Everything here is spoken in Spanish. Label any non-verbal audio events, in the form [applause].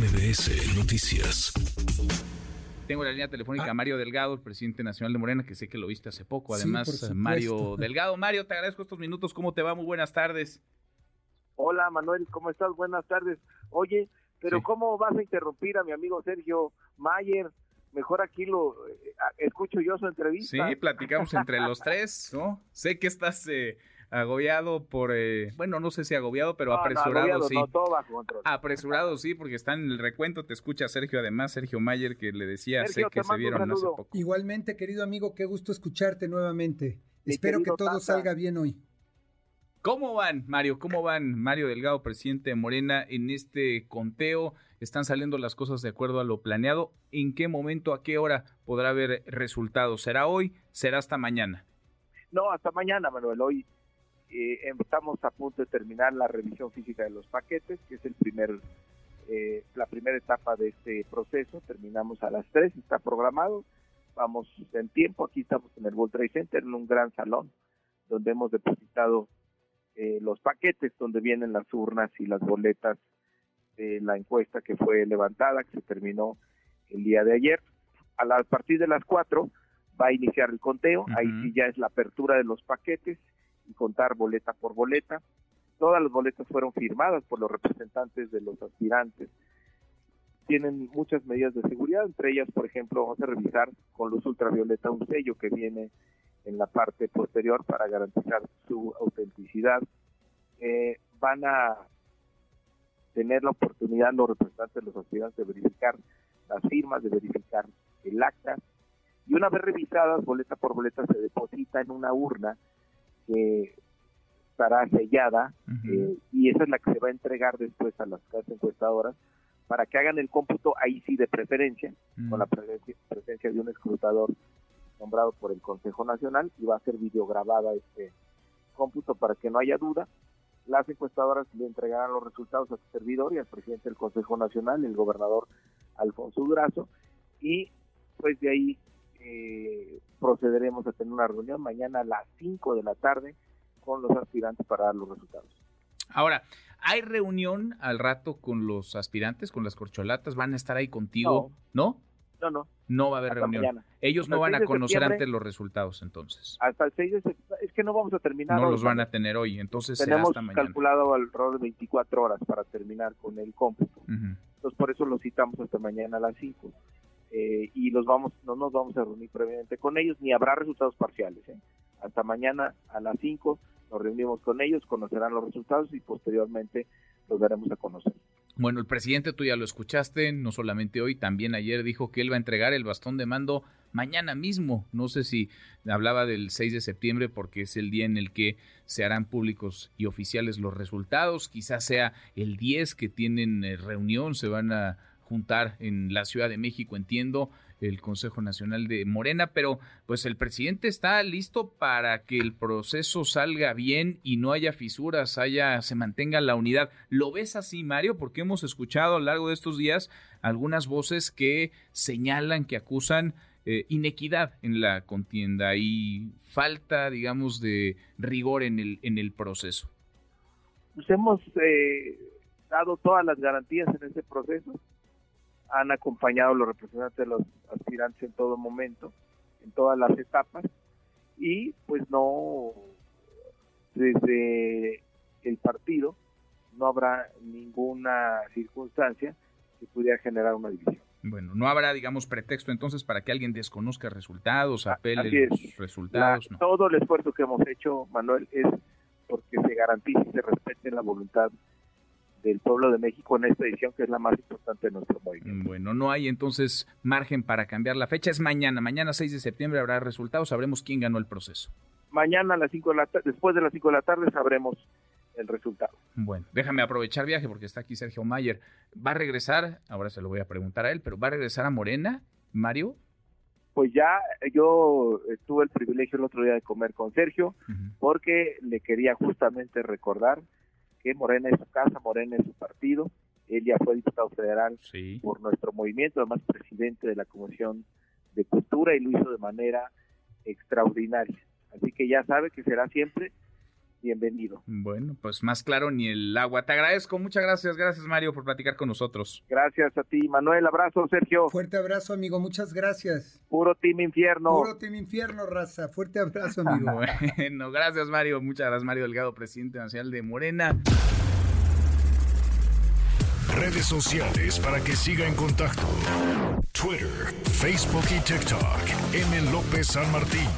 MBS Noticias. Tengo la línea telefónica a Mario Delgado, el presidente nacional de Morena, que sé que lo viste hace poco. Además, Mario Delgado. Mario, te agradezco estos minutos. ¿Cómo te va? Muy buenas tardes. Hola, Manuel, ¿cómo estás? Buenas tardes. Oye, pero ¿cómo vas a interrumpir a mi amigo Sergio Mayer? Mejor aquí lo eh, escucho yo su entrevista. Sí, platicamos entre los tres, ¿no? Sé que estás eh, agobiado por, eh, bueno, no sé si agobiado, pero apresurado sí. Apresurado sí, porque está en el recuento, te escucha Sergio, además Sergio Mayer que le decía, sé que se vieron hace poco. Igualmente, querido amigo, qué gusto escucharte nuevamente. Espero que todo salga bien hoy. ¿Cómo van, Mario? ¿Cómo van, Mario Delgado, presidente de Morena, en este conteo? ¿Están saliendo las cosas de acuerdo a lo planeado? ¿En qué momento, a qué hora podrá haber resultados? ¿Será hoy? ¿Será hasta mañana? No, hasta mañana, Manuel. Hoy eh, estamos a punto de terminar la revisión física de los paquetes, que es el primer, eh, la primera etapa de este proceso. Terminamos a las 3, está programado. Vamos en tiempo, aquí estamos en el World Trade Center, en un gran salón, donde hemos depositado eh, los paquetes, donde vienen las urnas y las boletas de la encuesta que fue levantada, que se terminó el día de ayer. A, la, partir de las 4 va a iniciar el conteo, ahí sí ya es la apertura de los paquetes y contar boleta por boleta. Todas las boletas fueron firmadas por los representantes de los aspirantes. Tienen muchas medidas de seguridad, entre ellas, por ejemplo, vamos a revisar con luz ultravioleta un sello que viene en la parte posterior para garantizar su autenticidad. Eh, van a tener la oportunidad los representantes de los aspirantes de verificar las firmas, de verificar el acta, y una vez revisadas, boleta por boleta, se deposita en una urna que estará sellada eh, y esa es la que se va a entregar después a las casas encuestadoras para que hagan el cómputo ahí sí de preferencia, con la presencia, de un escrutador nombrado por el Consejo Nacional y va a ser videograbada este cómputo para que no haya duda. Las encuestadoras le entregarán los resultados a su servidor y al presidente del Consejo Nacional, el gobernador Alfonso Durazo, y pues de ahí eh, procederemos a tener una reunión mañana a las 5 de la tarde con los aspirantes para dar los resultados. Ahora, ¿hay reunión al rato con los aspirantes, con las corcholatas? ¿Van a estar ahí contigo? ¿No? No, no. No va a haber reunión. Ellos no van a conocer antes los resultados, entonces. Hasta el 6 de septiembre. Es que no vamos a terminar. No los van a tener hoy, entonces Tenemos será hasta mañana. calculado alrededor de 24 horas para terminar con el cómputo. Entonces, por eso lo citamos hasta mañana a las 5. Eh, y los vamos no nos vamos a reunir previamente con ellos, ni habrá resultados parciales. ¿eh? Hasta mañana a las 5 nos reunimos con ellos, conocerán los resultados y posteriormente los daremos a conocer. Bueno, el presidente, tú ya lo escuchaste, no solamente hoy, también ayer dijo que él va a entregar el bastón de mando mañana mismo. No sé si hablaba del 6 de septiembre porque es el día en el que se harán públicos y oficiales los resultados. Quizás sea el 10 que tienen eh, reunión, se van a juntar en la Ciudad de México, entiendo, el Consejo Nacional de Morena, pero pues el presidente está listo para que el proceso salga bien y no haya fisuras, haya se mantenga la unidad. ¿Lo ves así, Mario? Porque hemos escuchado a lo largo de estos días algunas voces que señalan, que acusan eh, inequidad en la contienda y falta, digamos, de rigor en el en el proceso. Pues hemos eh, dado todas las garantías en ese proceso han acompañado los representantes de los aspirantes en todo momento, en todas las etapas, y pues no, desde el partido, no habrá ninguna circunstancia que pudiera generar una división. Bueno, no habrá, digamos, pretexto entonces para que alguien desconozca resultados, apele los resultados. Todo el esfuerzo que hemos hecho, Manuel, es porque se garantice y se respete la voluntad del pueblo de México en esta edición, que es la más importante de nuestro movimiento. Bueno, no hay entonces margen para cambiar la fecha. Es mañana, mañana 6 de septiembre habrá resultados, sabremos quién ganó el proceso. Mañana a las 5 de la después de las 5 de la tarde sabremos el resultado. Bueno, déjame aprovechar viaje porque está aquí Sergio Mayer. ¿Va a regresar? Ahora se lo voy a preguntar a él, pero ¿va a regresar a Morena, Mario? Pues ya yo tuve el privilegio el otro día de comer con Sergio porque le quería justamente recordar que Morena es su casa, Morena es su partido. Él ya fue diputado federal por nuestro movimiento, además presidente de la Comisión de Cultura y lo hizo de manera extraordinaria. Así que ya sabe que será siempre bienvenido. Bueno, pues más claro ni el agua. Te agradezco, muchas gracias, gracias Mario por platicar con nosotros. Gracias a ti, Manuel, abrazo, Sergio. Fuerte abrazo, amigo, muchas gracias. Puro Team Infierno. Puro Team Infierno, raza. Fuerte abrazo, amigo. [laughs] bueno, gracias Mario, muchas gracias Mario Delgado, presidente nacional de Morena. Redes sociales para que siga en contacto: Twitter, Facebook y TikTok. M. López San Martín.